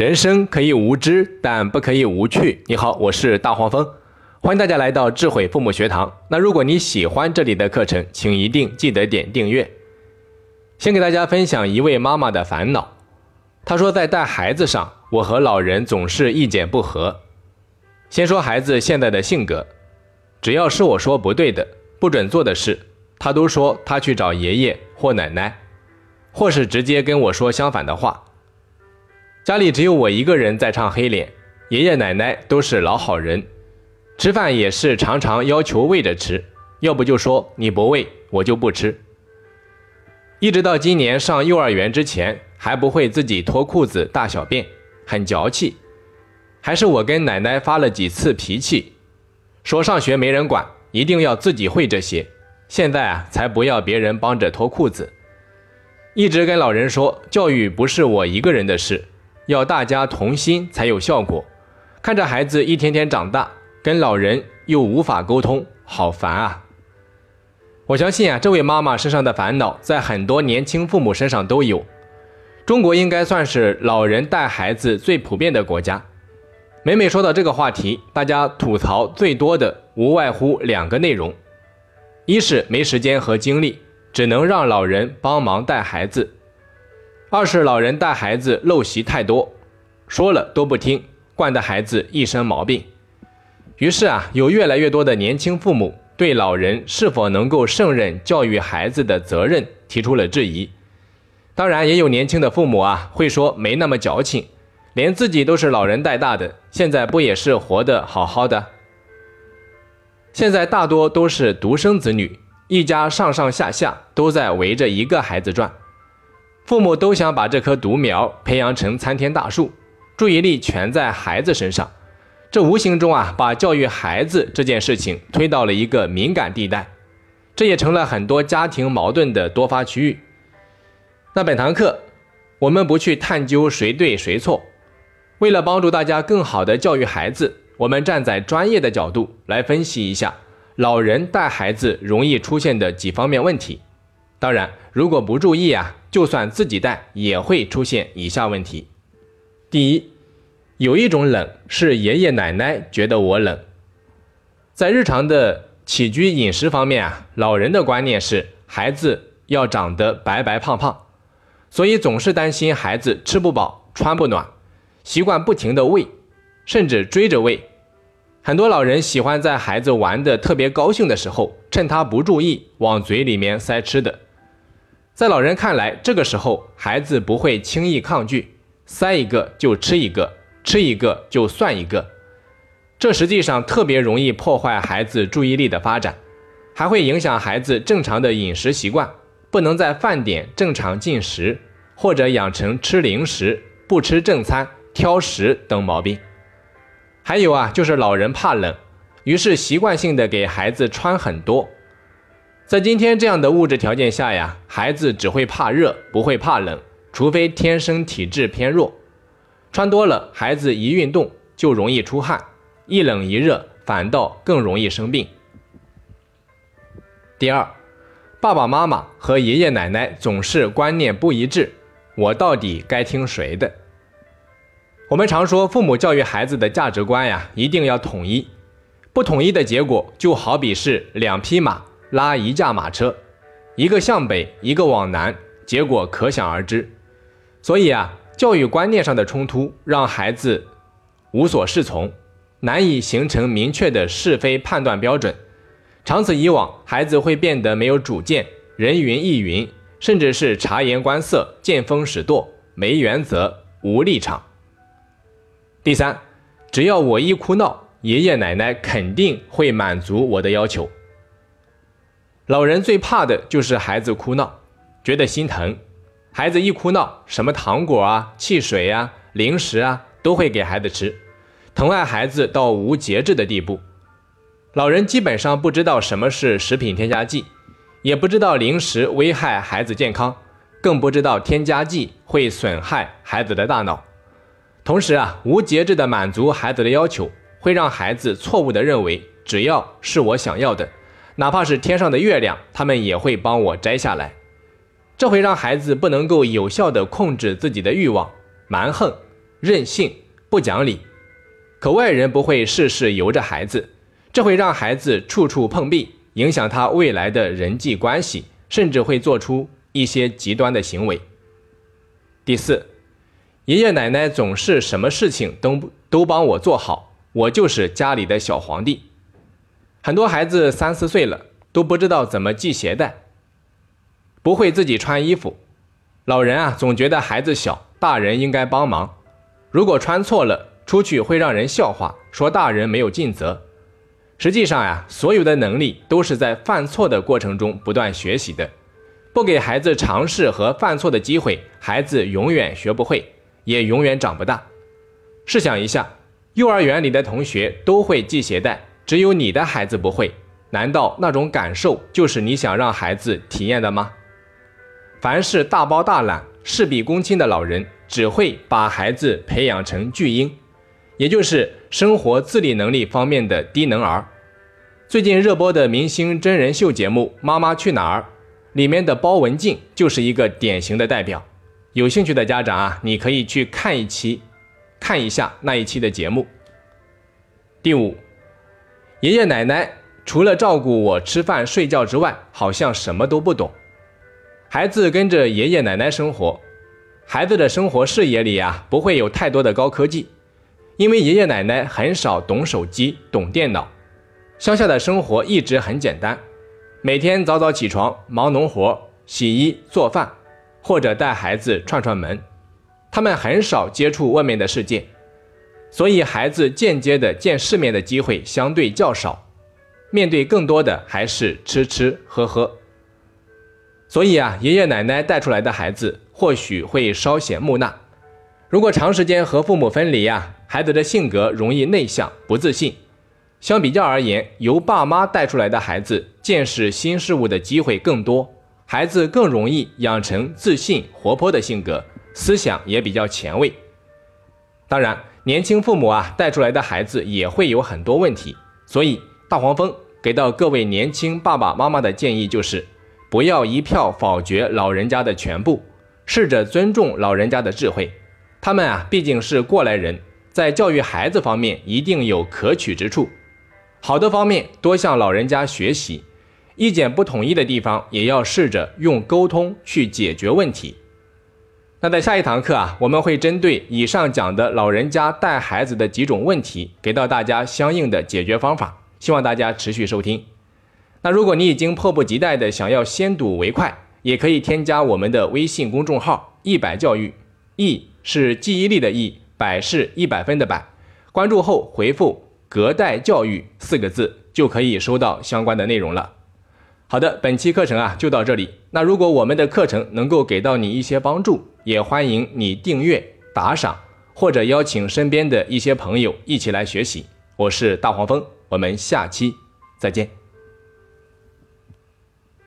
人生可以无知，但不可以无趣。你好，我是大黄蜂，欢迎大家来到智慧父母学堂。那如果你喜欢这里的课程，请一定记得点订阅。先给大家分享一位妈妈的烦恼。她说，在带孩子上，我和老人总是意见不合。先说孩子现在的性格，只要是我说不对的、不准做的事，他都说他去找爷爷或奶奶，或是直接跟我说相反的话。家里只有我一个人在唱黑脸，爷爷奶奶都是老好人，吃饭也是常常要求喂着吃，要不就说你不喂我就不吃。一直到今年上幼儿园之前，还不会自己脱裤子大小便，很娇气。还是我跟奶奶发了几次脾气，说上学没人管，一定要自己会这些。现在啊，才不要别人帮着脱裤子。一直跟老人说，教育不是我一个人的事。要大家同心才有效果。看着孩子一天天长大，跟老人又无法沟通，好烦啊！我相信啊，这位妈妈身上的烦恼，在很多年轻父母身上都有。中国应该算是老人带孩子最普遍的国家。每每说到这个话题，大家吐槽最多的无外乎两个内容：一是没时间和精力，只能让老人帮忙带孩子。二是老人带孩子陋习太多，说了都不听，惯得孩子一身毛病。于是啊，有越来越多的年轻父母对老人是否能够胜任教育孩子的责任提出了质疑。当然，也有年轻的父母啊会说没那么矫情，连自己都是老人带大的，现在不也是活得好好的？现在大多都是独生子女，一家上上下下都在围着一个孩子转。父母都想把这棵独苗培养成参天大树，注意力全在孩子身上，这无形中啊，把教育孩子这件事情推到了一个敏感地带，这也成了很多家庭矛盾的多发区域。那本堂课，我们不去探究谁对谁错，为了帮助大家更好的教育孩子，我们站在专业的角度来分析一下老人带孩子容易出现的几方面问题。当然，如果不注意啊，就算自己带，也会出现以下问题。第一，有一种冷是爷爷奶奶觉得我冷。在日常的起居饮食方面啊，老人的观念是孩子要长得白白胖胖，所以总是担心孩子吃不饱、穿不暖，习惯不停的喂，甚至追着喂。很多老人喜欢在孩子玩的特别高兴的时候，趁他不注意往嘴里面塞吃的。在老人看来，这个时候孩子不会轻易抗拒，塞一个就吃一个，吃一个就算一个。这实际上特别容易破坏孩子注意力的发展，还会影响孩子正常的饮食习惯，不能在饭点正常进食，或者养成吃零食、不吃正餐、挑食等毛病。还有啊，就是老人怕冷，于是习惯性的给孩子穿很多。在今天这样的物质条件下呀，孩子只会怕热，不会怕冷，除非天生体质偏弱。穿多了，孩子一运动就容易出汗，一冷一热反倒更容易生病。第二，爸爸妈妈和爷爷奶奶总是观念不一致，我到底该听谁的？我们常说，父母教育孩子的价值观呀，一定要统一，不统一的结果就好比是两匹马。拉一架马车，一个向北，一个往南，结果可想而知。所以啊，教育观念上的冲突，让孩子无所适从，难以形成明确的是非判断标准。长此以往，孩子会变得没有主见，人云亦云，甚至是察言观色、见风使舵，没原则、无立场。第三，只要我一哭闹，爷爷奶奶肯定会满足我的要求。老人最怕的就是孩子哭闹，觉得心疼。孩子一哭闹，什么糖果啊、汽水啊、零食啊，都会给孩子吃，疼爱孩子到无节制的地步。老人基本上不知道什么是食品添加剂，也不知道零食危害孩子健康，更不知道添加剂会损害孩子的大脑。同时啊，无节制的满足孩子的要求，会让孩子错误的认为，只要是我想要的。哪怕是天上的月亮，他们也会帮我摘下来。这会让孩子不能够有效地控制自己的欲望，蛮横，任性、不讲理。可外人不会事事由着孩子，这会让孩子处处碰壁，影响他未来的人际关系，甚至会做出一些极端的行为。第四，爷爷奶奶总是什么事情都都帮我做好，我就是家里的小皇帝。很多孩子三四岁了都不知道怎么系鞋带，不会自己穿衣服。老人啊总觉得孩子小，大人应该帮忙。如果穿错了，出去会让人笑话，说大人没有尽责。实际上呀，所有的能力都是在犯错的过程中不断学习的。不给孩子尝试和犯错的机会，孩子永远学不会，也永远长不大。试想一下，幼儿园里的同学都会系鞋带。只有你的孩子不会，难道那种感受就是你想让孩子体验的吗？凡是大包大揽、事必躬亲的老人，只会把孩子培养成巨婴，也就是生活自理能力方面的低能儿。最近热播的明星真人秀节目《妈妈去哪儿》里面的包文婧就是一个典型的代表。有兴趣的家长啊，你可以去看一期，看一下那一期的节目。第五。爷爷奶奶除了照顾我吃饭睡觉之外，好像什么都不懂。孩子跟着爷爷奶奶生活，孩子的生活视野里啊，不会有太多的高科技，因为爷爷奶奶很少懂手机、懂电脑。乡下的生活一直很简单，每天早早起床忙农活、洗衣做饭，或者带孩子串串门。他们很少接触外面的世界。所以，孩子间接的见世面的机会相对较少，面对更多的还是吃吃喝喝。所以啊，爷爷奶奶带出来的孩子或许会稍显木讷。如果长时间和父母分离呀，孩子的性格容易内向、不自信。相比较而言，由爸妈带出来的孩子见识新事物的机会更多，孩子更容易养成自信、活泼的性格，思想也比较前卫。当然。年轻父母啊带出来的孩子也会有很多问题，所以大黄蜂给到各位年轻爸爸妈妈的建议就是，不要一票否决老人家的全部，试着尊重老人家的智慧。他们啊毕竟是过来人，在教育孩子方面一定有可取之处，好的方面多向老人家学习，意见不统一的地方也要试着用沟通去解决问题。那在下一堂课啊，我们会针对以上讲的老人家带孩子的几种问题，给到大家相应的解决方法。希望大家持续收听。那如果你已经迫不及待的想要先睹为快，也可以添加我们的微信公众号“一百教育”，一是记忆力的一，百是一百分的百。关注后回复“隔代教育”四个字，就可以收到相关的内容了。好的，本期课程啊就到这里。那如果我们的课程能够给到你一些帮助，也欢迎你订阅、打赏，或者邀请身边的一些朋友一起来学习。我是大黄蜂，我们下期再见。